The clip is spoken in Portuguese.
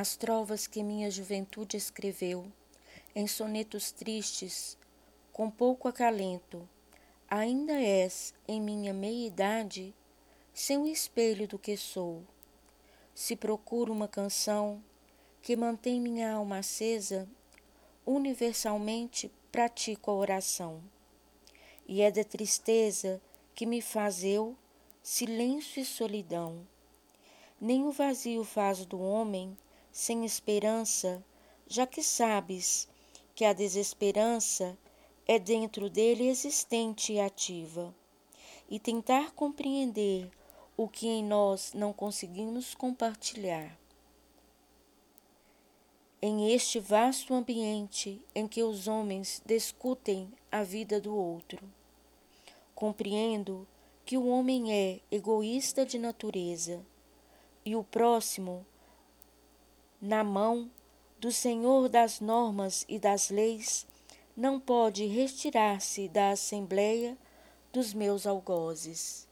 as trovas que minha juventude escreveu, em sonetos tristes, com pouco acalento, ainda és, em minha meia-idade, sem o espelho do que sou. Se procuro uma canção que mantém minha alma acesa, universalmente pratico a oração. E é da tristeza que me faz eu silêncio e solidão. Nem o vazio faz do homem sem esperança, já que sabes que a desesperança é dentro dele existente e ativa. E tentar compreender o que em nós não conseguimos compartilhar. Em este vasto ambiente em que os homens discutem a vida do outro, compreendo que o homem é egoísta de natureza e o próximo, na mão do Senhor das normas e das leis, não pode retirar-se da assembleia dos meus algozes.